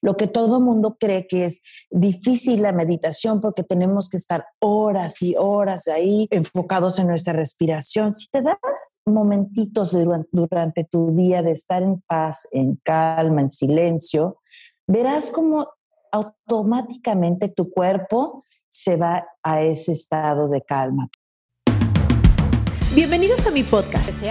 Lo que todo mundo cree que es difícil la meditación porque tenemos que estar horas y horas ahí enfocados en nuestra respiración. Si te das momentitos durante, tu día de estar en paz, en calma, en silencio, verás como automáticamente tu cuerpo se va a ese estado de calma. Bienvenidos a mi podcast. Se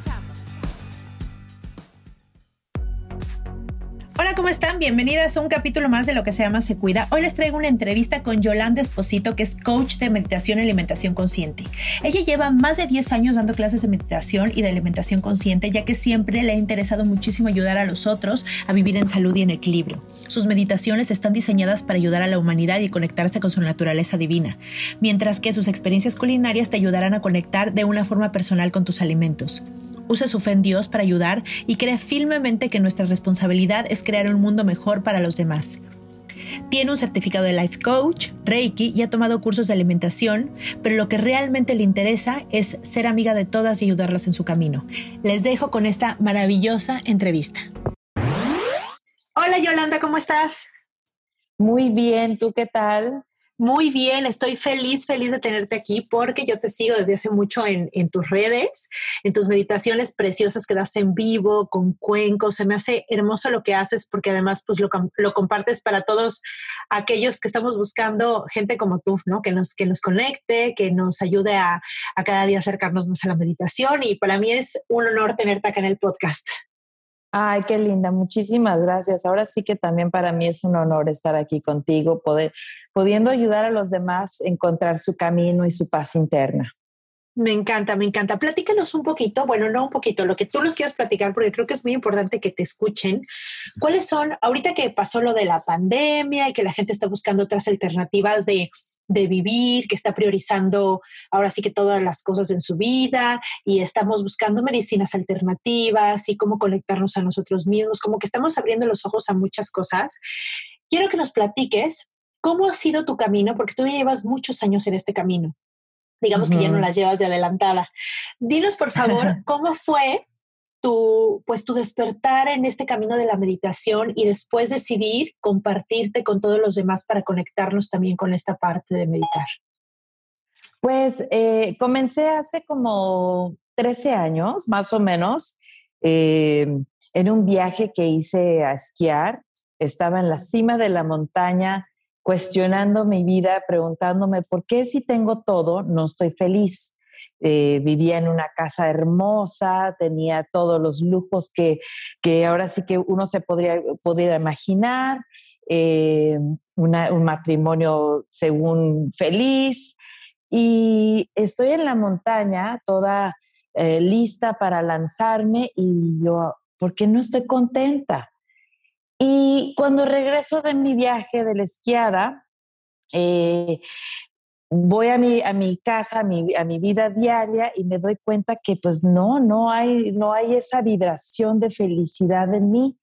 Hola, ¿cómo están? Bienvenidas a un capítulo más de lo que se llama Se Cuida. Hoy les traigo una entrevista con Yolanda Esposito, que es coach de meditación y alimentación consciente. Ella lleva más de 10 años dando clases de meditación y de alimentación consciente, ya que siempre le ha interesado muchísimo ayudar a los otros a vivir en salud y en equilibrio. Sus meditaciones están diseñadas para ayudar a la humanidad y conectarse con su naturaleza divina, mientras que sus experiencias culinarias te ayudarán a conectar de una forma personal con tus alimentos usa su fe en Dios para ayudar y cree firmemente que nuestra responsabilidad es crear un mundo mejor para los demás. Tiene un certificado de Life Coach, Reiki y ha tomado cursos de alimentación, pero lo que realmente le interesa es ser amiga de todas y ayudarlas en su camino. Les dejo con esta maravillosa entrevista. Hola Yolanda, ¿cómo estás? Muy bien, ¿tú qué tal? Muy bien, estoy feliz, feliz de tenerte aquí porque yo te sigo desde hace mucho en, tus redes, en tus meditaciones preciosas que das en vivo, con cuencos. Se me hace hermoso lo que haces porque además pues lo, compartes para todos aquellos que estamos buscando gente como tú, ¿no? Que nos, que nos conecte, que nos ayude a, a cada día acercarnos más a la meditación y para mí es un honor tenerte acá en el podcast. Ay, qué linda, muchísimas gracias. Ahora sí que también para mí es un honor estar aquí contigo, poder, pudiendo ayudar a los demás a encontrar su camino y su paz interna. Me encanta, me encanta. Platícanos un poquito, bueno, no un poquito, lo que tú nos quieras platicar, porque creo que es muy importante que te escuchen. ¿Cuáles son, ahorita que pasó lo de la pandemia y que la gente está buscando otras alternativas de, de vivir, que está priorizando ahora sí que todas las cosas en su vida y estamos buscando medicinas alternativas y cómo conectarnos a nosotros mismos, como que estamos abriendo los ojos a muchas cosas. Quiero que nos platiques cómo ha sido tu camino, porque tú llevas muchos años en este camino. Digamos que ya no las llevas de adelantada. Dinos, por favor, cómo fue tu, pues, tu despertar en este camino de la meditación y después decidir compartirte con todos los demás para conectarnos también con esta parte de meditar? Pues eh, comencé hace como 13 años, más o menos, eh, en un viaje que hice a esquiar. Estaba en la cima de la montaña cuestionando mi vida, preguntándome por qué si tengo todo no estoy feliz. Eh, vivía en una casa hermosa, tenía todos los lujos que, que ahora sí que uno se podría, podría imaginar, eh, un matrimonio según feliz, y estoy en la montaña toda eh, lista para lanzarme y yo, ¿por qué no estoy contenta? Y cuando regreso de mi viaje de la esquiada, voy a mi, a mi casa, a mi, a mi vida diaria y me doy cuenta que pues no, no hay, no hay esa vibración de felicidad en mí.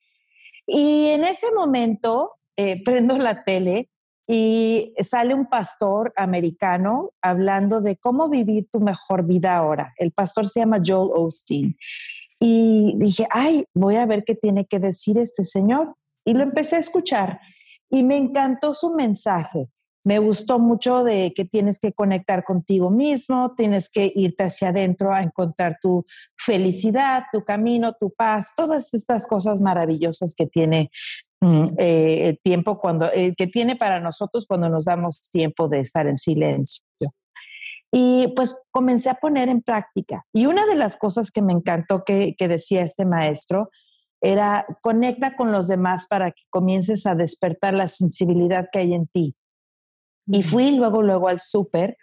Y en ese momento eh, prendo la tele y sale un pastor americano hablando de cómo vivir tu mejor vida ahora. El pastor se llama Joel Osteen. Y dije, ay, voy a ver qué tiene que decir este señor. Y lo empecé a escuchar y me encantó su mensaje. Me gustó mucho de que tienes que conectar contigo mismo, tienes que irte hacia adentro a encontrar tu felicidad, tu camino, tu paz, todas estas cosas maravillosas que tiene mm, eh, el tiempo cuando eh, que tiene para nosotros cuando nos damos tiempo de estar en silencio. Y pues comencé a poner en práctica. Y una de las cosas que me encantó que, que decía este maestro era conecta con los demás para que comiences a despertar la sensibilidad que hay en ti. Y fui luego, luego al súper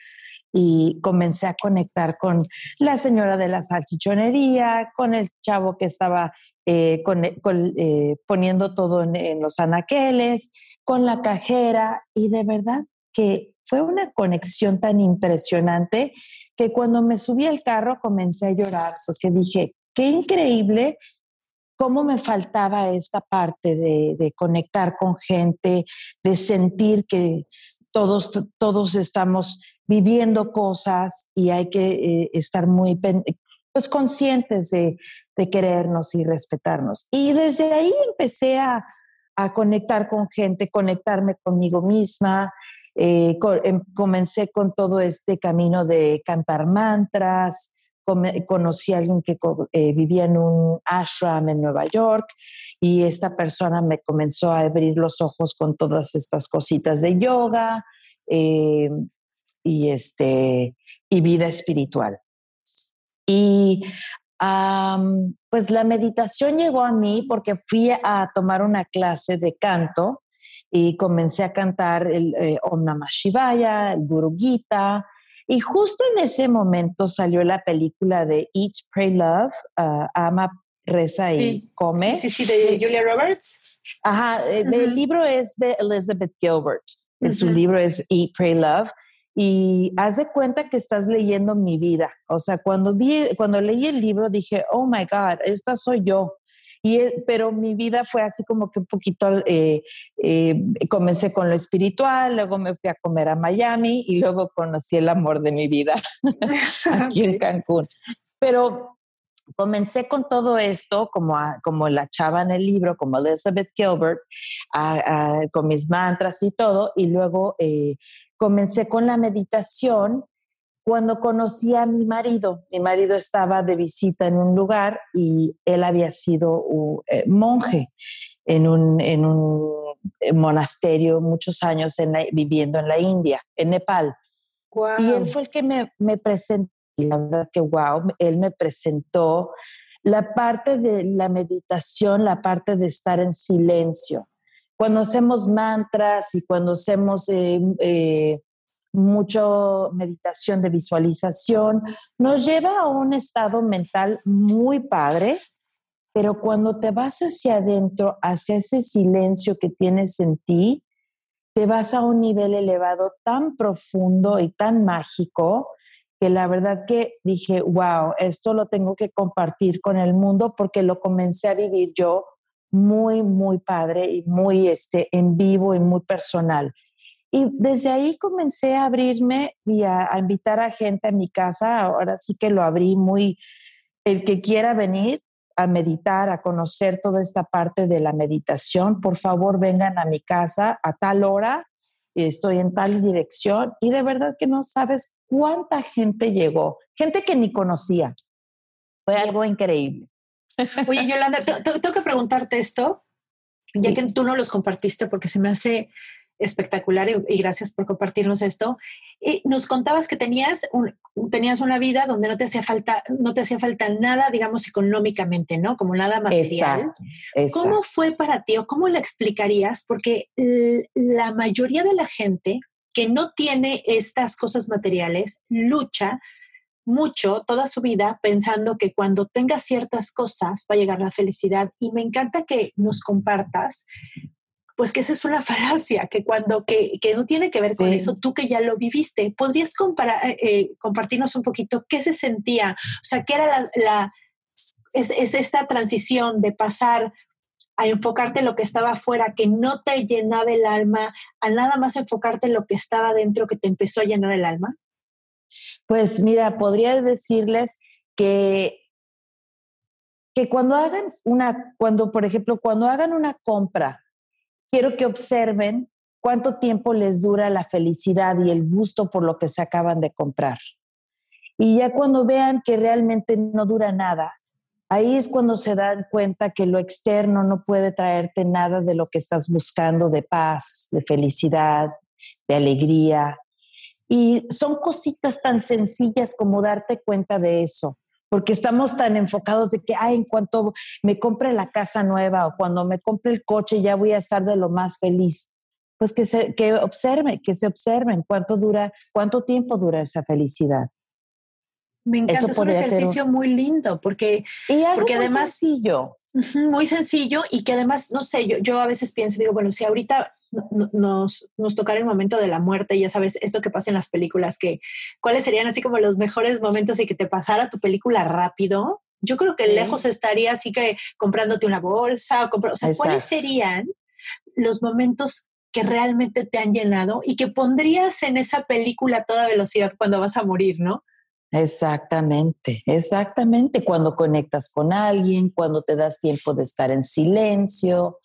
y comencé a conectar con la señora de la salchichonería, con el chavo que estaba eh, eh, poniendo todo en, los anaqueles, con la cajera. Y de verdad que fue una conexión tan impresionante que cuando me subí al carro comencé a llorar porque dije, qué increíble cómo me faltaba esta parte de, conectar con gente, de sentir que todos, todos estamos viviendo cosas y hay que eh, estar muy pues, conscientes de, querernos y respetarnos. Y desde ahí empecé a, conectar con gente, conectarme conmigo misma. Eh, em, comencé con todo este camino de cantar mantras, conocí a alguien que eh, vivía en un ashram en Nueva York y esta persona me comenzó a abrir los ojos con todas estas cositas de yoga eh, y, este, y vida espiritual. Y pues la meditación llegó a mí porque fui a tomar una clase de canto y comencé a cantar el eh, Om Namah Shivaya, el Guru Gita, y justo en ese momento salió la película de Eat, Pray, Love, uh, Ama, Reza y Come. Sí, sí, de Julia Roberts. Ajá, eh, el libro es de Elizabeth Gilbert. Su libro es Eat, Pray, Love. Y haz de cuenta que estás leyendo mi vida. O sea, cuando, vi, cuando leí el libro dije, oh my God, esta soy yo. Y, pero mi vida fue así como que un poquito, eh, eh, comencé con lo espiritual, luego me fui a comer a Miami y luego conocí el amor de mi vida aquí en Cancún. Pero comencé con todo esto, como, como la chava en el libro, como Elizabeth Gilbert, con mis mantras y todo, y luego eh, comencé con la meditación cuando conocí a mi marido. Mi marido estaba de visita en un lugar y él había sido eh, monje en un, en un, eh, monasterio muchos años viviendo en la India, en Nepal. Y él fue el que me, me presentó, y la verdad que wow, él me presentó la parte de la meditación, la parte de estar en silencio. Cuando hacemos mantras y cuando hacemos eh, mucho meditación de visualización, nos lleva a un estado mental muy padre, pero cuando te vas hacia adentro, hacia ese silencio que tienes en ti, te vas a un nivel elevado tan profundo y tan mágico que la verdad que dije, wow, esto lo tengo que compartir con el mundo porque lo comencé a vivir yo muy, muy padre y muy este, en vivo y muy personal. Y desde ahí comencé a abrirme y a, invitar a gente a mi casa. Ahora sí que lo abrí muy, el que quiera venir a meditar, a conocer toda esta parte de la meditación, por favor vengan a mi casa a tal hora, estoy en tal dirección y de verdad que no sabes cuánta gente llegó, gente que ni conocía. Fue algo increíble. Oye, Yolanda, tengo que preguntarte esto, ya que tú no los compartiste porque se me hace espectacular y, gracias por compartirnos esto. Y nos contabas que tenías, tenías una vida donde no te hacía falta, no te hacía falta nada, digamos, económicamente, ¿no? Como nada material. ¿Cómo fue para ti o cómo lo explicarías? Porque la mayoría de la gente que no tiene estas cosas materiales lucha mucho toda su vida pensando que cuando tenga ciertas cosas va a llegar la felicidad. Y me encanta que nos compartas pues que esa es una falacia, que cuando, que, que no tiene que ver con eso, tú que ya lo viviste, ¿podrías comparar, eh, compartirnos un poquito qué se sentía? O sea, ¿qué era la, la es, esta transición de pasar a enfocarte en lo que estaba afuera, que no te llenaba el alma, a nada más enfocarte en lo que estaba dentro, que te empezó a llenar el alma? Pues mira, podría decirles que que cuando hagan una, cuando, por ejemplo, cuando hagan una compra, quiero que observen cuánto tiempo les dura la felicidad y el gusto por lo que se acaban de comprar. Y ya cuando vean que realmente no dura nada, ahí es cuando se dan cuenta que lo externo no puede traerte nada de lo que estás buscando de paz, de felicidad, de alegría. Y son cositas tan sencillas como darte cuenta de eso porque estamos tan enfocados de que, ay, en cuanto me compre la casa nueva o cuando me compre el coche ya voy a estar de lo más feliz. Pues que se que observen, que se observen cuánto dura, cuánto tiempo dura esa felicidad. Me encanta, es un ejercicio muy lindo porque, porque muy además sencillo. muy sencillo y que además, no sé, yo, yo a veces pienso, digo, bueno, si ahorita nos, nos tocara el momento de la muerte, ya sabes, esto que pasa en las películas, que cuáles serían así como los mejores momentos y que te pasara tu película rápido. Yo creo que lejos estaría así que comprándote una bolsa, o, o sea, ¿cuáles serían los momentos que realmente te han llenado y que pondrías en esa película a toda velocidad cuando vas a morir, ¿no? Exactamente, exactamente. Cuando conectas con alguien, cuando te das tiempo de estar en silencio,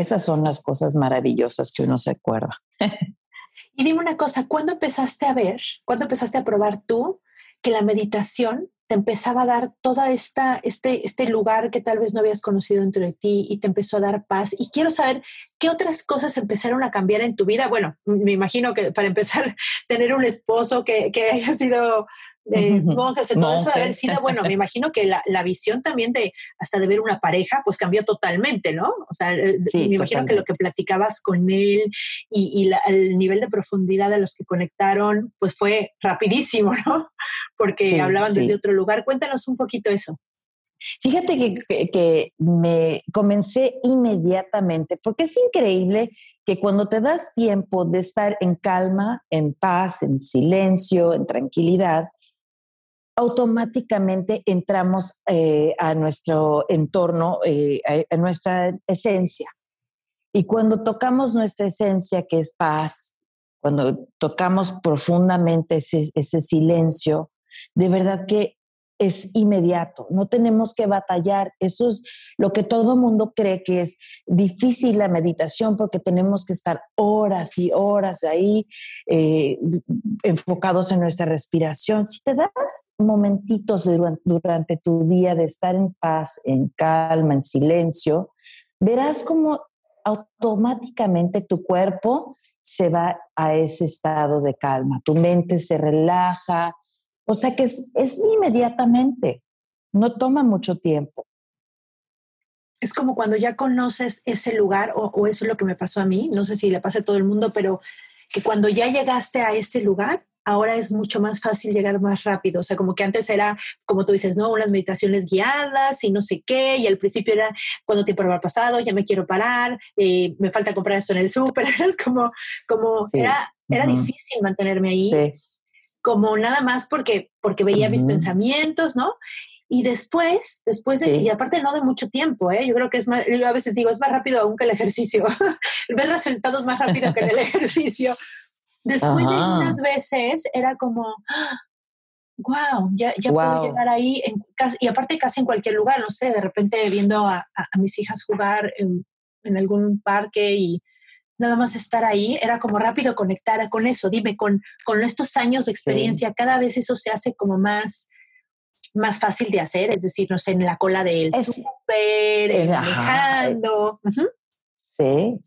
esas son las cosas maravillosas que uno se acuerda. y dime una cosa, ¿cuándo empezaste a ver, cuándo empezaste a probar tú que la meditación te empezaba a dar toda esta este este lugar que tal vez no habías conocido dentro de ti y te empezó a dar paz y quiero saber qué otras cosas empezaron a cambiar en tu vida bueno me imagino que para empezar tener un esposo que, que haya sido de monjes, todo eso de haber sido, bueno, me imagino que la, la, visión también de hasta de ver una pareja, pues cambió totalmente, ¿no? O sea, eh, me imagino que lo que platicabas con él y, y el nivel de profundidad de los que conectaron, pues fue rapidísimo, ¿no? Porque hablaban desde otro lugar. Cuéntanos un poquito eso. Fíjate que, que, me comencé inmediatamente, porque es increíble que cuando te das tiempo de estar en calma, en paz, en silencio, en tranquilidad, automáticamente entramos eh, a nuestro entorno, eh, a, nuestra esencia. Y cuando tocamos nuestra esencia, que es paz, cuando tocamos profundamente ese, ese silencio, de verdad que es inmediato, no tenemos que batallar. Eso es lo que todo mundo cree que es difícil la meditación porque tenemos que estar horas y horas ahí eh, enfocados en nuestra respiración. Si te das momentitos durante tu día de estar en paz, en calma, en silencio, verás como automáticamente tu cuerpo se va a ese estado de calma, tu mente se relaja, o sea que es, inmediatamente, no toma mucho tiempo. Es como cuando ya conoces ese lugar, o, eso es lo que me pasó a mí, no sé si le pasa a todo el mundo, pero que cuando ya llegaste a ese lugar, ahora es mucho más fácil llegar más rápido. O sea, como que antes era, como tú dices, ¿no? Unas meditaciones guiadas y no sé qué, y al principio era cuando tiempo haber pasado, ya me quiero parar, eh, me falta comprar esto en el súper, es como, como era, era difícil mantenerme ahí. Sí como nada más porque, porque veía mis pensamientos, ¿no? Y después, después de, y aparte no de mucho tiempo, ¿eh? yo creo que es más, yo a veces digo, es más rápido aún que el ejercicio, ver resultados más rápido que en el ejercicio. Después de unas veces era como, wow, ya, ya puedo llegar ahí, en, y aparte casi en cualquier lugar, no sé, de repente viendo a, a, mis hijas jugar en, en, algún parque y nada más estar ahí, era como rápido conectar con eso. Dime, con, con estos años de experiencia, cada vez eso se hace como más, más fácil de hacer, es decir, no sé, en la cola del súper, manejando. Sí,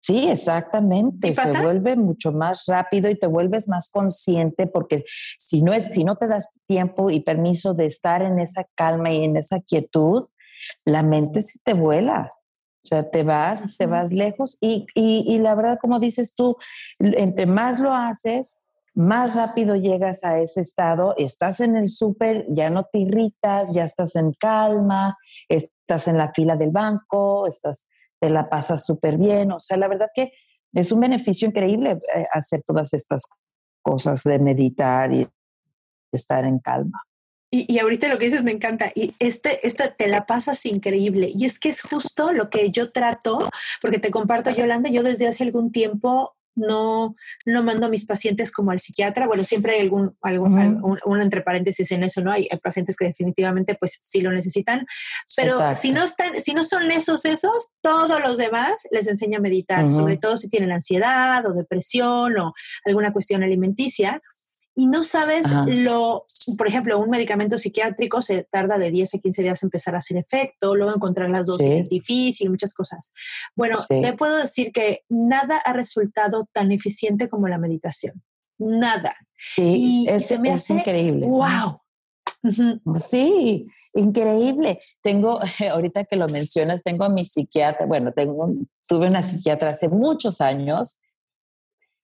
sí, exactamente. Se vuelve mucho más rápido y te vuelves más consciente porque si no, es, si no te das tiempo y permiso de estar en esa calma y en esa quietud, la mente se te vuela. O sea, te vas, te vas lejos y, y, la verdad, como dices tú, entre más lo haces, más rápido llegas a ese estado, estás en el súper, ya no te irritas, ya estás en calma, estás en la fila del banco, estás, te la pasas súper bien. O sea, la verdad que es un beneficio increíble eh, hacer todas estas cosas de meditar y estar en calma. Y, ahorita lo que dices me encanta. Y este, este te la pasas increíble. Y es que es justo lo que yo trato, porque te comparto, Yolanda, yo desde hace algún tiempo no, no mando a mis pacientes como al psiquiatra. Bueno, siempre hay algún, algún un, entre paréntesis en eso, ¿no? Hay, pacientes que definitivamente pues sí lo necesitan, pero si no están, si no son esos, esos, todos los demás les enseña a meditar, sobre todo si tienen ansiedad o depresión o alguna cuestión alimenticia y no sabes lo, por ejemplo, un medicamento psiquiátrico se tarda de 10 a 15 días empezar a hacer efecto, luego encontrar las dosis es difícil, muchas cosas. Bueno, le puedo decir que nada ha resultado tan eficiente como la meditación. Nada. Sí, es, se me hace increíble. ¡Wow! Sí, increíble. Tengo, ahorita que lo mencionas, tengo a mi psiquiatra, bueno, tengo, tuve una psiquiatra hace muchos años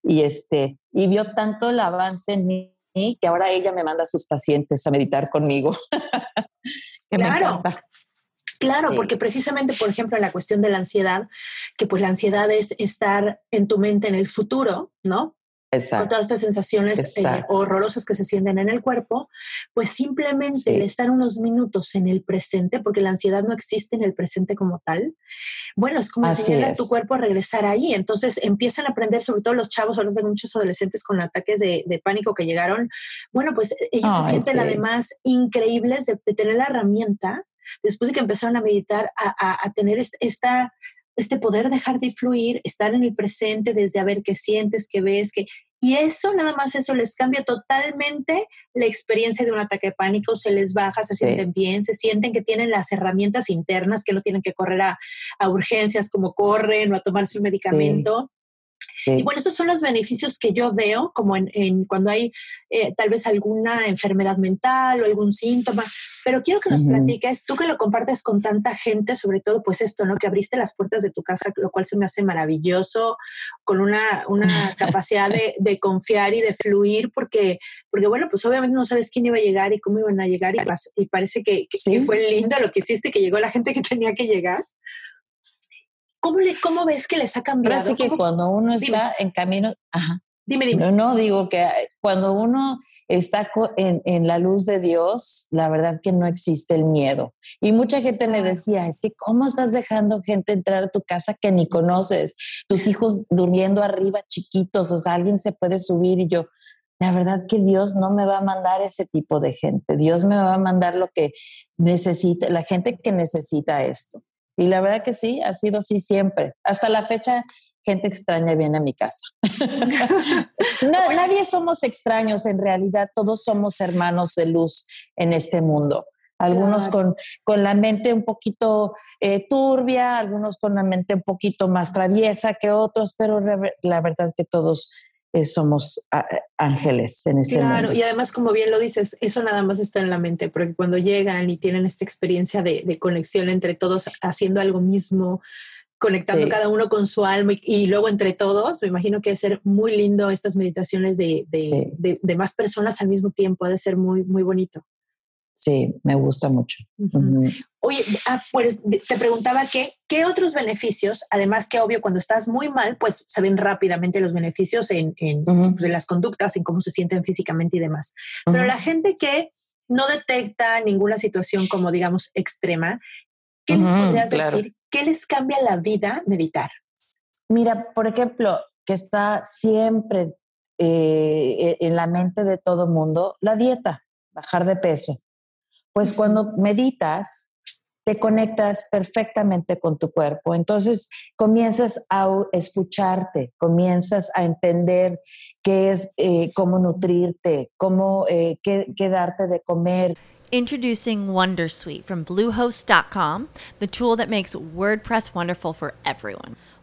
y, este, y vio tanto el avance en mí que ahora ella me manda a sus pacientes a meditar conmigo. claro. Claro, porque precisamente, por ejemplo, en la cuestión de la ansiedad, que pues la ansiedad es estar en tu mente en el futuro, ¿no? Con todas estas sensaciones eh, horrorosas que se sienten en el cuerpo, pues simplemente el estar unos minutos en el presente, porque la ansiedad no existe en el presente como tal, bueno, es como enseñarle a tu cuerpo a regresar ahí. Entonces empiezan a aprender, sobre todo los chavos, ahora tengo muchos adolescentes con ataques de, pánico que llegaron, bueno, pues e, ellos se sienten además increíbles de, tener la herramienta, después de que empezaron a meditar, a, a tener esta este poder dejar de fluir, estar en el presente desde a ver qué sientes, qué ves, qué... Y eso, nada más eso les cambia totalmente la experiencia de un ataque de pánico, se les baja, se sienten bien, se sienten que tienen las herramientas internas, que no tienen que correr a, urgencias como corren o a tomarse un medicamento. Y bueno, estos son los beneficios que yo veo como en, cuando hay eh, tal vez alguna enfermedad mental o algún síntoma, pero quiero que nos platiques, tú que lo compartes con tanta gente, sobre todo pues esto, ¿no? Que abriste las puertas de tu casa, lo cual se me hace maravilloso, con una, una capacidad de, de, confiar y de fluir, porque, porque bueno, pues obviamente no sabes quién iba a llegar y cómo iban a llegar y, y parece que, que fue lindo lo que hiciste, que llegó la gente que tenía que llegar. ¿Cómo, le, ¿Cómo ves que les ha cambiado? Así que cuando uno está en camino, ajá. Dime, dime. No, no, digo que cuando uno está en, en, la luz de Dios, la verdad que no existe el miedo. Y mucha gente me decía, es que ¿cómo estás dejando gente entrar a tu casa que ni conoces? Tus hijos durmiendo arriba chiquitos, o sea, alguien se puede subir y yo, la verdad que Dios no me va a mandar ese tipo de gente. Dios me va a mandar lo que necesite, la gente que necesita esto. Y la verdad que sí, ha sido así siempre. Hasta la fecha, gente extraña viene a mi casa. nadie somos extraños, en realidad todos somos hermanos de luz en este mundo. Algunos con, con, la mente un poquito eh, turbia, algunos con la mente un poquito más traviesa que otros, pero la verdad que todos eh, somos ángeles en este Claro, y además, como bien lo dices, eso nada más está en la mente, porque cuando llegan y tienen esta experiencia de, conexión entre todos, haciendo algo mismo, conectando cada uno con su alma y, luego entre todos, me imagino que debe ser muy lindo estas meditaciones de, de, más personas al mismo tiempo, ha de ser muy, muy bonito. Sí, me gusta mucho. Oye, ah, pues te preguntaba que, qué otros beneficios, además que obvio cuando estás muy mal, pues se ven rápidamente los beneficios en, en pues, las conductas, en cómo se sienten físicamente y demás. Pero la gente que no detecta ninguna situación como digamos extrema, ¿qué les podrías decir? ¿Qué les cambia la vida meditar? Mira, por ejemplo, que está siempre eh, e, en la mente de todo mundo, la dieta, bajar de peso. Pues cuando meditas, te conectas perfectamente con tu cuerpo. Entonces comienzas a escucharte, comienzas a entender qué es, eh, cómo nutrirte, cómo eh, qué, qué darte de comer. Introducing Wondersuite from Bluehost.com, the tool that makes WordPress wonderful for everyone.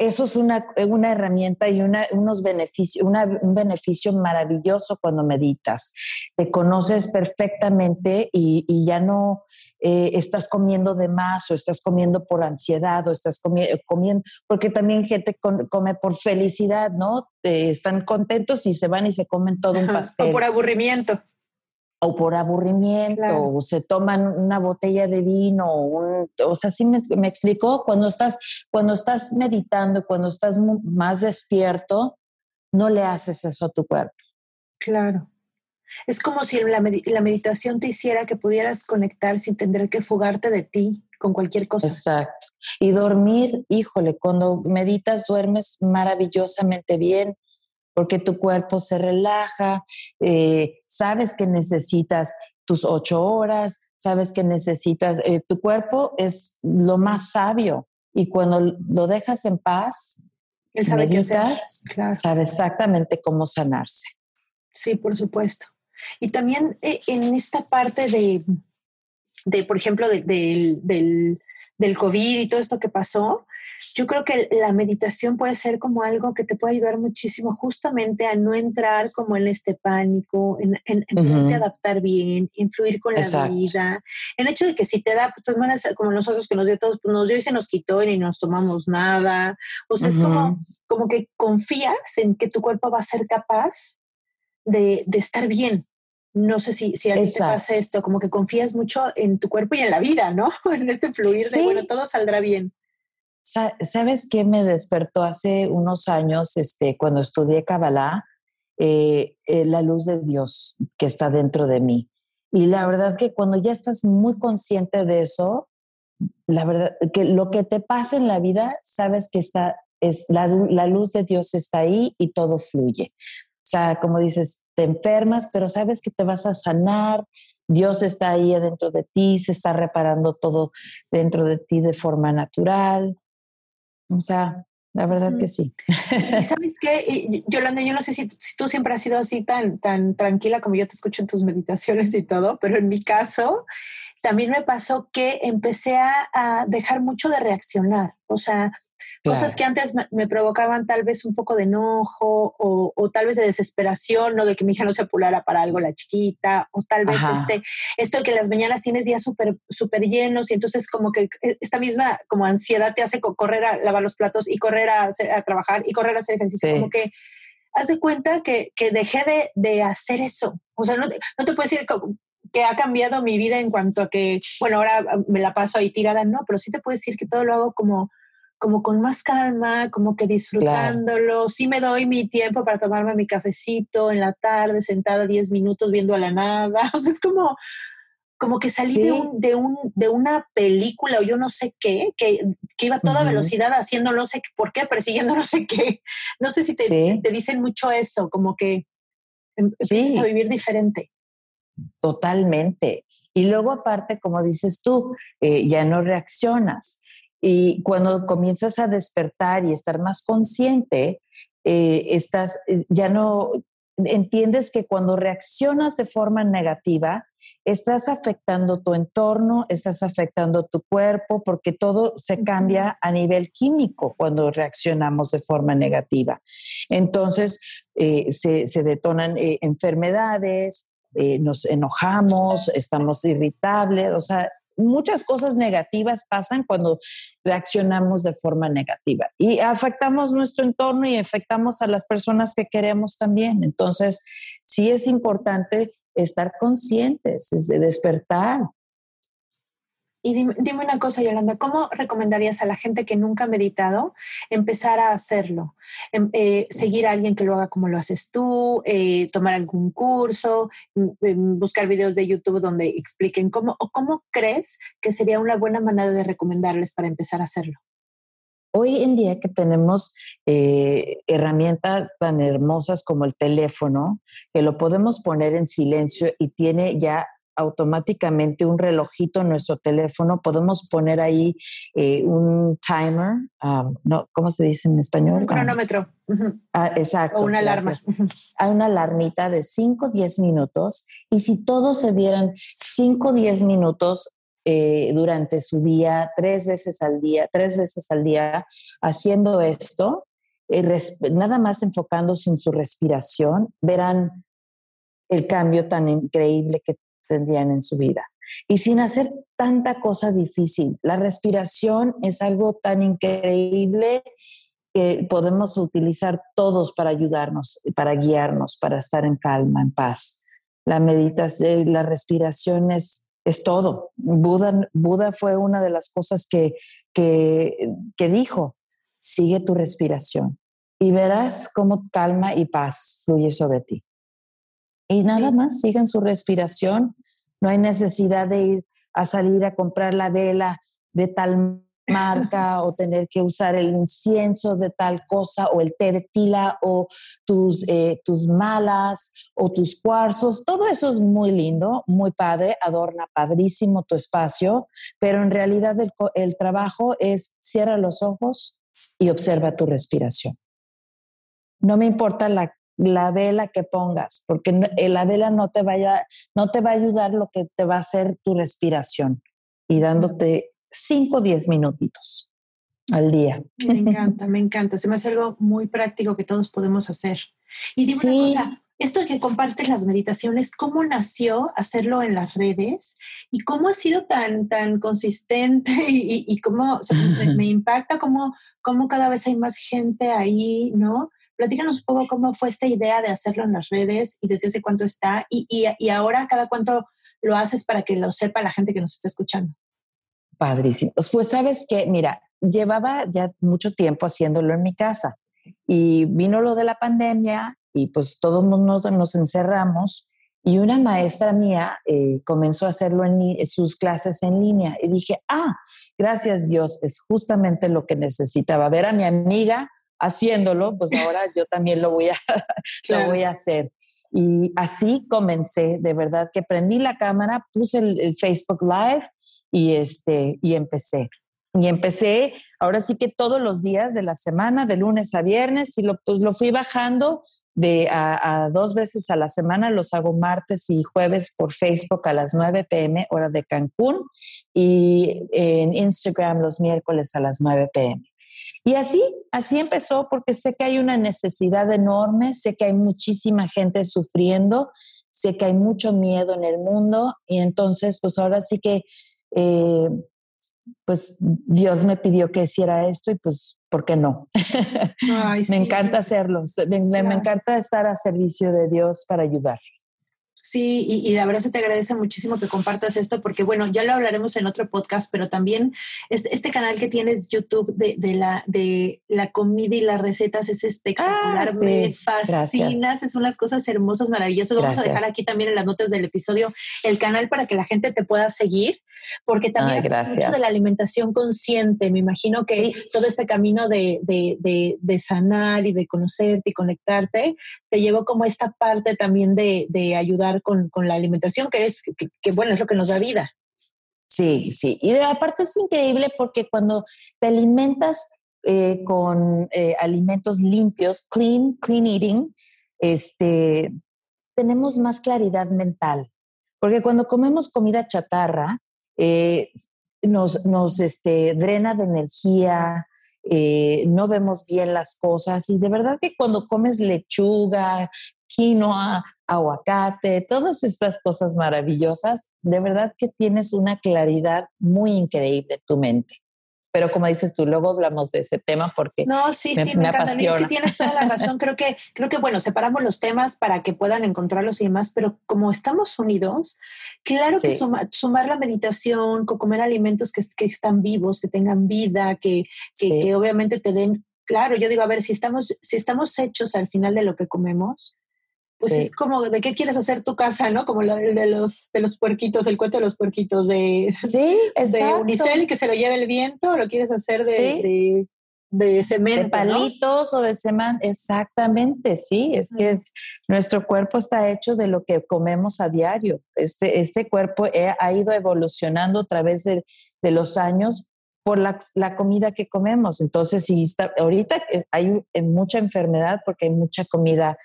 eso es una, una herramienta y una, unos beneficios, una, un beneficio maravilloso cuando meditas. Te conoces perfectamente y, y ya no eh, estás comiendo de más o estás comiendo por ansiedad o estás comi comiendo, porque también gente con, come por felicidad, ¿no? Eh, están contentos y se van y se comen todo un pastel. O por aburrimiento o por aburrimiento, claro. o se toman una botella de vino, un, o sea, sí me, me, explicó, cuando estás, cuando estás meditando, cuando estás más despierto, no le haces eso a tu cuerpo. Claro. Es como si la, med la meditación te hiciera que pudieras conectar sin tener que fugarte de ti con cualquier cosa. Exacto. Y dormir, híjole, cuando meditas duermes maravillosamente bien porque tu cuerpo se relaja, eh, sabes que necesitas tus ocho horas, sabes que necesitas, eh, tu cuerpo es lo más sabio y cuando lo dejas en paz, Él sabe meditas, qué hacer. Claro. sabe exactamente cómo sanarse. Sí, por supuesto. Y también eh, en esta parte de, de por ejemplo, de, de, del, del COVID y todo esto que pasó, yo creo que la meditación puede ser como algo que te puede ayudar muchísimo justamente a no entrar como en este pánico, en, en, en uh -huh. adaptar bien, influir con Exacto. la vida. El hecho de que si te da, pues maneras como nosotros que nos dio todos, pues nos dio y se nos quitó y ni nos tomamos nada. O sea, uh -huh. es como, como que confías en que tu cuerpo va a ser capaz de, de estar bien. No sé si, si a ti te pasa esto, como que confías mucho en tu cuerpo y en la vida, ¿no? En este fluir de, sí. bueno, todo saldrá bien. ¿Sabes qué me despertó hace unos años este, cuando estudié Kabbalah? Eh, eh, la luz de Dios que está dentro de mí. Y la verdad que cuando ya estás muy consciente de eso, la verdad que lo que te pasa en la vida, sabes que está, es, la, la luz de Dios está ahí y todo fluye. O sea, como dices, te enfermas, pero sabes que te vas a sanar, Dios está ahí adentro de ti, se está reparando todo dentro de ti de forma natural. O sea, la verdad que sí. ¿Y sabes qué? Yolanda, yo no sé si, si, tú siempre has sido así tan, tan tranquila como yo te escucho en tus meditaciones y todo, pero en mi caso también me pasó que empecé a, a dejar mucho de reaccionar. O sea, Claro. Cosas que antes me, me, provocaban tal vez un poco de enojo o, o, tal vez de desesperación, ¿no? De que mi hija no se apulara para algo la chiquita, o tal vez este, esto de que las mañanas tienes días súper super llenos y entonces como que esta misma como ansiedad te hace correr a lavar los platos y correr a, hacer, a trabajar y correr a hacer ejercicio. Sí. Como que haz de cuenta que, que dejé de, de, hacer eso. O sea, no te, no te puedo decir que ha cambiado mi vida en cuanto a que, bueno, ahora me la paso ahí tirada, no, pero sí te puedo decir que todo lo hago como como con más calma, como que disfrutándolo. Claro. Sí me doy mi tiempo para tomarme mi cafecito en la tarde, sentada 10 minutos viendo a la nada. O sea, es como, como que salí sí. de, un, de, un, de una película o yo no sé qué, que, que iba a toda uh -huh. velocidad haciendo no sé por qué, persiguiendo no sé qué. No sé si te, sí. te dicen mucho eso, como que empiezas sí. a vivir diferente. Totalmente. Y luego aparte, como dices tú, eh, ya no reaccionas y cuando comienzas a despertar y estar más consciente, eh, estás, ya no entiendes que cuando reaccionas de forma negativa, estás afectando tu entorno, estás afectando tu cuerpo, porque todo se cambia a nivel químico cuando reaccionamos de forma negativa. Entonces, eh, se, se, detonan eh, enfermedades, eh, nos enojamos, estamos irritables, o sea, muchas cosas negativas pasan cuando reaccionamos de forma negativa y afectamos nuestro entorno y afectamos a las personas que queremos también. Entonces, sí es importante estar conscientes, es de despertar. Y dime, una cosa, Yolanda, ¿cómo recomendarías a la gente que nunca ha meditado empezar a hacerlo? Em, eh, seguir a alguien que lo haga como lo haces tú, eh, tomar algún curso, em, buscar videos de YouTube donde expliquen cómo, o cómo crees que sería una buena manera de recomendarles para empezar a hacerlo. Hoy en día que tenemos eh, herramientas tan hermosas como el teléfono, que lo podemos poner en silencio y tiene ya automáticamente un relojito en nuestro teléfono, podemos poner ahí eh, un timer, um, no, ¿cómo se dice en español? Un cronómetro. Ah, exacto. O una alarma. Hay una alarmita de 5 o 10 minutos y si todos se dieran 5 o 10 minutos eh, durante su día, tres veces al día, tres veces al día, haciendo esto, eh, nada más enfocándose en su respiración, verán el cambio tan increíble que tendrían en su vida. Y sin hacer tanta cosa difícil. La respiración es algo tan increíble que podemos utilizar todos para ayudarnos, para guiarnos, para estar en calma, en paz. La meditación, la respiración es, todo. Buda, Buda fue una de las cosas que, que dijo, sigue tu respiración y verás cómo calma y paz fluye sobre ti. Y nada más, sigan su respiración. No hay necesidad de ir a salir a comprar la vela de tal marca o tener que usar el incienso de tal cosa o el té de tila o tus, eh, tus malas o tus cuarzos. Todo eso es muy lindo, muy padre, adorna padrísimo tu espacio, pero en realidad el, el trabajo es cierra los ojos y observa tu respiración. No me importa la la vela que pongas, porque eh, la vela no te, vaya, no te va a ayudar lo que te va a hacer tu respiración y dándote 5 o 10 minutitos al día. Me encanta, me encanta. Se me hace algo muy práctico que todos podemos hacer. Y dime una cosa, esto de que compartes las meditaciones, ¿cómo nació hacerlo en las redes? ¿Y cómo ha sido tan, tan consistente? ¿Y, cómo me, me, impacta cómo, cómo cada vez hay más gente ahí, ¿no? Platícanos un poco cómo fue esta idea de hacerlo en las redes y desde hace cuánto está y, y, ahora cada cuánto lo haces para que lo sepa la gente que nos está escuchando. Padrísimo. Pues sabes que, mira, llevaba ya mucho tiempo haciéndolo en mi casa y vino lo de la pandemia y pues todo el mundo nos encerramos y una maestra mía eh, comenzó a hacerlo en sus clases en línea y dije, ah, gracias Dios, es justamente lo que necesitaba, ver a mi amiga haciéndolo, pues ahora yo también lo voy a, lo voy a hacer. Y así comencé, de verdad que prendí la cámara, puse el, Facebook Live y, este, y empecé. Y empecé, ahora sí que todos los días de la semana, de lunes a viernes, y lo, pues lo fui bajando de a, a, dos veces a la semana, los hago martes y jueves por Facebook a las 9 pm, hora de Cancún, y en Instagram los miércoles a las 9 pm. Y así, así empezó porque sé que hay una necesidad enorme, sé que hay muchísima gente sufriendo, sé que hay mucho miedo en el mundo y entonces pues ahora sí que eh, pues Dios me pidió que hiciera esto y pues, ¿por qué no? me encanta hacerlo, me encanta estar a servicio de Dios para ayudar. Sí, y, la verdad se te agradece muchísimo que compartas esto, porque bueno, ya lo hablaremos en otro podcast, pero también este, este canal que tienes YouTube de, de, la, de la comida y las recetas es espectacular, ah, me fascinas, es unas cosas hermosas, maravillosas. Vamos a dejar aquí también en las notas del episodio el canal para que la gente te pueda seguir, porque también Ay, mucho de la alimentación consciente, me imagino que todo este camino de, de, de, sanar y de conocerte y conectarte, te llevó como esta parte también de, de ayudar con, la alimentación, que es, que, bueno, es lo que nos da vida. Sí, sí. Y aparte es increíble porque cuando te alimentas eh, con eh, alimentos limpios, clean, clean eating, este, tenemos más claridad mental. Porque cuando comemos comida chatarra, eh, nos, nos este, drena de energía, no vemos bien las cosas y de verdad que cuando comes lechuga, quinoa, aguacate, todas estas cosas maravillosas, de verdad que tienes una claridad muy increíble en tu mente. Pero como dices tú, luego hablamos de ese tema porque no, sí, me, sí, me, encanta. Es que tienes toda la razón. Creo que, creo que, bueno, separamos los temas para que puedan encontrarlos y demás, pero como estamos unidos, claro que sumar la meditación, comer alimentos que, que, están vivos, que tengan vida, que, que, que obviamente te den claro, yo digo, a ver, si estamos, si estamos hechos al final de lo que comemos, pues es como de qué quieres hacer tu casa, ¿no? Como el de los de los puerquitos, el cuento de los puerquitos de, sí, de unicel y que se lo lleve el viento, lo quieres hacer de, de, cemento. De palitos o de cemento, exactamente, sí, es que nuestro cuerpo está hecho de lo que comemos a diario. Este, este cuerpo ha ido evolucionando a través de, de los años por la, la, comida que comemos. Entonces, si está, ahorita hay mucha enfermedad porque hay mucha comida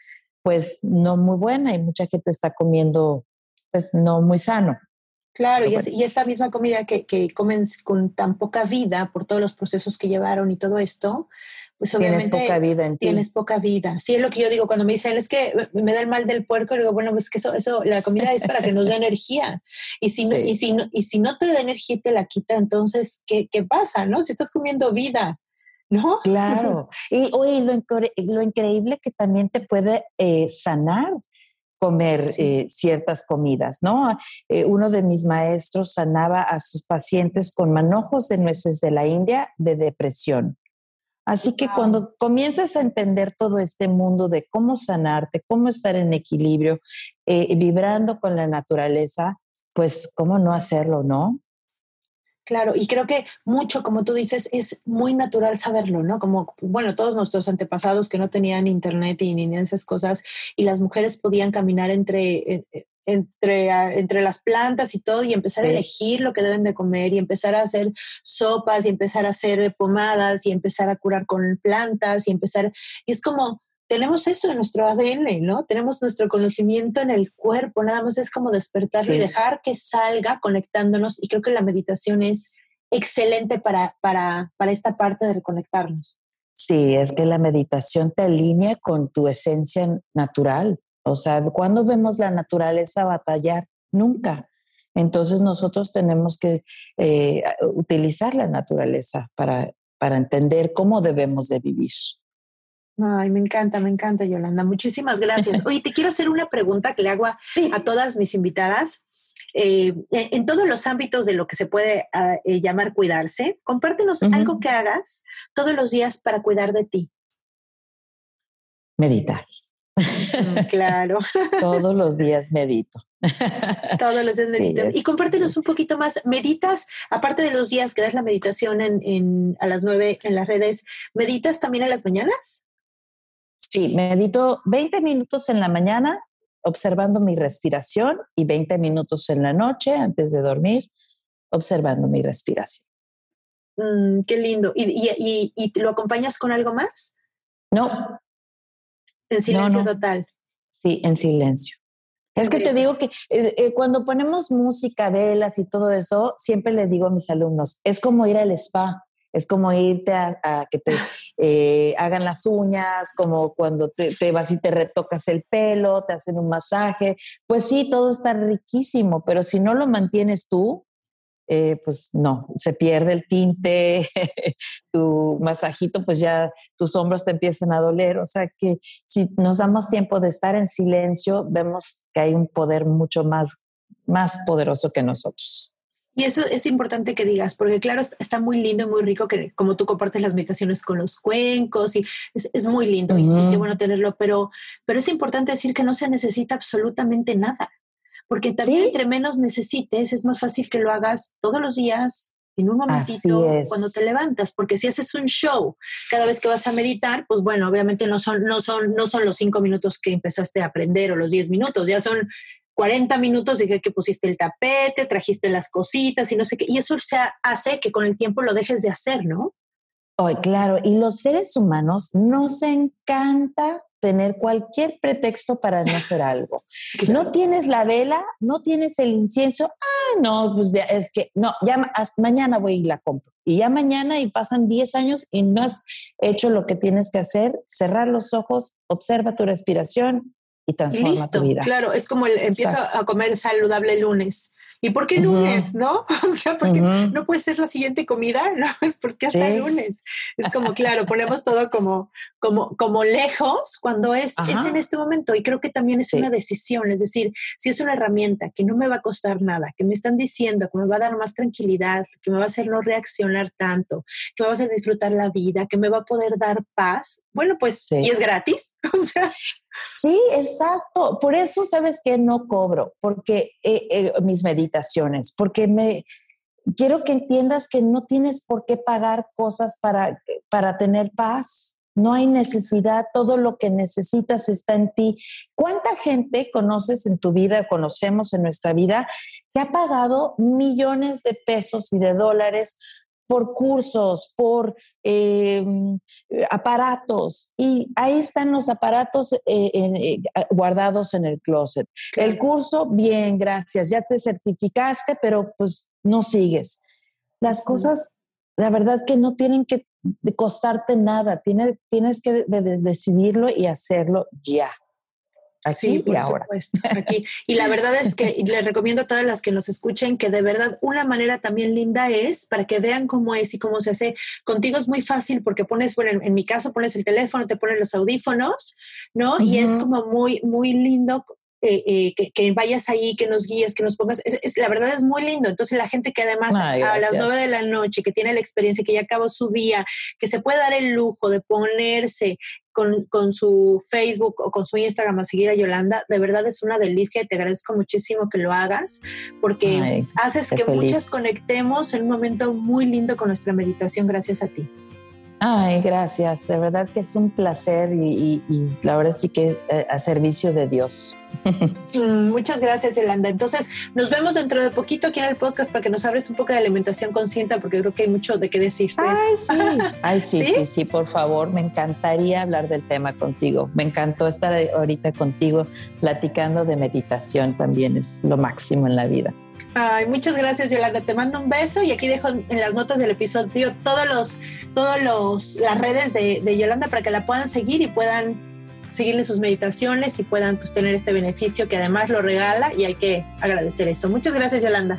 pues no muy buena y mucha gente está comiendo pues no muy sano. Claro, y, y, esta misma comida que, que, comen con tan poca vida por todos los procesos que llevaron y todo esto, pues obviamente tienes poca vida en ti. Tienes poca vida. Sí, es lo que yo digo cuando me dicen, es que me da el mal del puerco, digo, bueno, pues que eso, eso, la comida es para que nos dé energía. Y si, no, y, si no, y si no te da energía y te la quita, entonces, ¿qué, ¿qué pasa? ¿No? Si estás comiendo vida, ¿no? Claro. Y oye, lo, lo increíble que también te puede eh, sanar comer eh, ciertas comidas, ¿no? Eh, uno de mis maestros sanaba a sus pacientes con manojos de nueces de la India de depresión. Así que cuando comienzas a entender todo este mundo de cómo sanarte, cómo estar en equilibrio, eh, vibrando con la naturaleza, pues cómo no hacerlo, ¿no? Claro, y creo que mucho, como tú dices, es muy natural saberlo, ¿no? Como, bueno, todos nuestros antepasados que no tenían internet y ni esas cosas, y las mujeres podían caminar entre, eh, eh, entre, entre las plantas y todo y empezar a elegir lo que deben de comer y empezar a hacer sopas y empezar a hacer pomadas y empezar a curar con plantas y empezar, y es como, tenemos eso en nuestro ADN, ¿no? Tenemos nuestro conocimiento en el cuerpo, nada más es como despertarlo y dejar que salga conectándonos y creo que la meditación es excelente para, para, para esta parte de reconectarnos. Sí, es que la meditación te alinea con tu esencia natural. O sea, ¿cuándo vemos la naturaleza batallar? Nunca. Entonces nosotros tenemos que eh, utilizar la naturaleza para, para entender cómo debemos de vivir. Ay, me encanta, me encanta, Yolanda. Muchísimas gracias. Oye, te quiero hacer una pregunta que le hago a, todas mis invitadas. Eh, en todos los ámbitos de lo que se puede ah, eh, llamar cuidarse, compártenos algo que hagas todos los días para cuidar de ti. Meditar. Mm, claro. todos los días medito. todos los días medito. y compártenos un poquito más. ¿Meditas, aparte de los días que das la meditación en, a las nueve en las redes, meditas también a las mañanas? Sí, medito 20 minutos en la mañana observando mi respiración y 20 minutos en la noche antes de dormir observando mi respiración. Mm, qué lindo. ¿Y, y, lo acompañas con algo más? No. En silencio total. Sí, en silencio. Es que te digo que eh, eh, cuando ponemos música, velas y todo eso, siempre le digo a mis alumnos, es como ir al spa. Es como irte a, que te eh, hagan las uñas, como cuando te, vas y te retocas el pelo, te hacen un masaje. Pues sí, todo está riquísimo, pero si no lo mantienes tú, eh, pues no, se pierde el tinte, tu masajito, pues ya tus hombros te empiezan a doler. O sea que si nos damos tiempo de estar en silencio, vemos que hay un poder mucho más, más poderoso que nosotros. Y eso es importante que digas, porque claro, está muy lindo y muy rico que como tú compartes las meditaciones con los cuencos y es, muy lindo y, qué bueno tenerlo, pero, pero es importante decir que no se necesita absolutamente nada, porque también entre menos necesites es más fácil que lo hagas todos los días, en un momentito cuando te levantas, porque si haces un show cada vez que vas a meditar, pues bueno, obviamente no son, no son, no son los cinco minutos que empezaste a aprender o los diez minutos, ya son 40 minutos dije que pusiste el tapete, trajiste las cositas y no sé qué. Y eso se hace que con el tiempo lo dejes de hacer, ¿no? Oh, claro, y los seres humanos nos encanta tener cualquier pretexto para no hacer algo. No tienes la vela, no tienes el incienso, ah, no, pues es que, no, ya mañana voy y la compro. Y ya mañana y pasan 10 años y no has hecho lo que tienes que hacer, cerrar los ojos, observa tu respiración, y transforma tu vida. Claro, es como el empiezo a comer saludable el lunes ¿Y por qué lunes, no? O sea, porque no puede ser la siguiente comida, no, es porque hasta el lunes. Es como, claro, ponemos todo como, como, como lejos cuando es, es en este momento. Y creo que también es una decisión, es decir, si es una herramienta que no me va a costar nada, que me están diciendo que me va a dar más tranquilidad, que me va a hacer no reaccionar tanto, que me va a hacer disfrutar la vida, que me va a poder dar paz, bueno, pues, y es gratis, o sea. Sí, exacto. Por eso, ¿sabes que No cobro, porque eh, eh, mis meditaciones, porque me quiero que entiendas que no tienes por qué pagar cosas para, para tener paz. No hay necesidad, todo lo que necesitas está en ti. ¿Cuánta gente conoces en tu vida, conocemos en nuestra vida, que ha pagado millones de pesos y de dólares por cursos, por em, aparatos. Y ahí están los aparatos eh, eh, guardados en el closet. El curso, bien, gracias, ya te certificaste, pero pues no sigues. Las cosas, la verdad que no tienen que costarte nada, tienes, tienes que decidirlo y hacerlo ya sí, por Supuesto, aquí. Y la verdad es que les recomiendo a todas las que nos escuchen que de verdad una manera también linda es para que vean cómo es y cómo se hace. Contigo es muy fácil porque pones, bueno, en, mi caso pones el teléfono, te pones los audífonos, ¿no? Y es como muy, muy lindo eh, eh, que, vayas ahí, que nos guíes, que nos pongas. Es, la verdad es muy lindo. Entonces, la gente que además a las nueve de la noche, que tiene la experiencia, que ya acabó su día, que se puede dar el lujo de ponerse con, con, su Facebook o con su Instagram a seguir a Yolanda, de verdad es una delicia y te agradezco muchísimo que lo hagas porque haces que muchas conectemos en un momento muy lindo con nuestra meditación gracias a ti. Ay, gracias. De verdad que es un placer y, la verdad sí que eh, a servicio de Dios. Mm, muchas gracias, Yolanda. Entonces, nos vemos dentro de poquito aquí en el podcast para que nos hables un poco de alimentación consciente, porque creo que hay mucho de qué decir. Ay, sí. Ay, sí, sí, sí, por favor. Me encantaría hablar del tema contigo. Me encantó estar ahorita contigo platicando de meditación también. Es lo máximo en la vida. Ay, muchas gracias, Yolanda. Te mando un beso y aquí dejo en las notas del episodio todos los, todos los, las redes de, de Yolanda para que la puedan seguir y puedan seguirle sus meditaciones y puedan pues, tener este beneficio que además lo regala y hay que agradecer eso. Muchas gracias, Yolanda.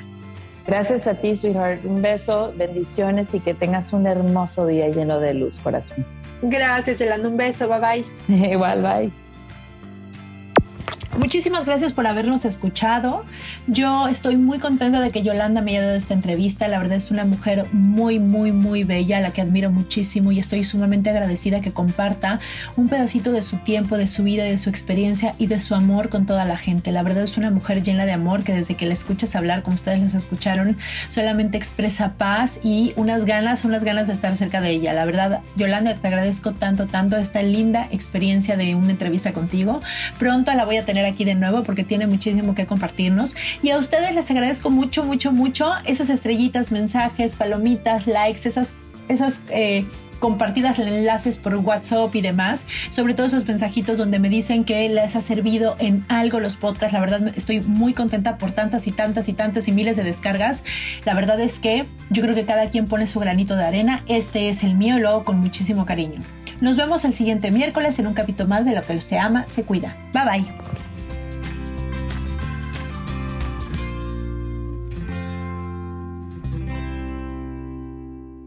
Gracias a ti, sweetheart. Un beso, bendiciones y que tengas un hermoso día lleno de luz, corazón. Gracias, Yolanda. Un beso. Bye bye. Igual, bye. Muchísimas gracias por habernos escuchado. Yo estoy muy contenta de que Yolanda me haya dado esta entrevista. La verdad es una mujer muy, muy, muy bella, la que admiro muchísimo y estoy sumamente agradecida que comparta un pedacito de su tiempo, de su vida, de su experiencia y de su amor con toda la gente. La verdad es una mujer llena de amor que desde que la escuchas hablar, como ustedes las escucharon, solamente expresa paz y unas ganas, unas ganas de estar cerca de ella. La verdad, Yolanda, te agradezco tanto, tanto esta linda experiencia de una entrevista contigo. Pronto la voy a tener aquí de nuevo porque tiene muchísimo que compartirnos. Y a ustedes les agradezco mucho, mucho, mucho esas estrellitas, mensajes, palomitas, likes, esas, esas eh, compartidas enlaces por WhatsApp y demás, sobre todo esos mensajitos donde me dicen que les ha servido en algo los podcasts. La verdad estoy muy contenta por tantas y tantas y tantas y miles de descargas. La verdad es que yo creo que cada quien pone su granito de arena. Este es el mío, lo hago con muchísimo cariño. Nos vemos el siguiente miércoles en un capítulo más de Lo que usted ama, se cuida. Bye bye.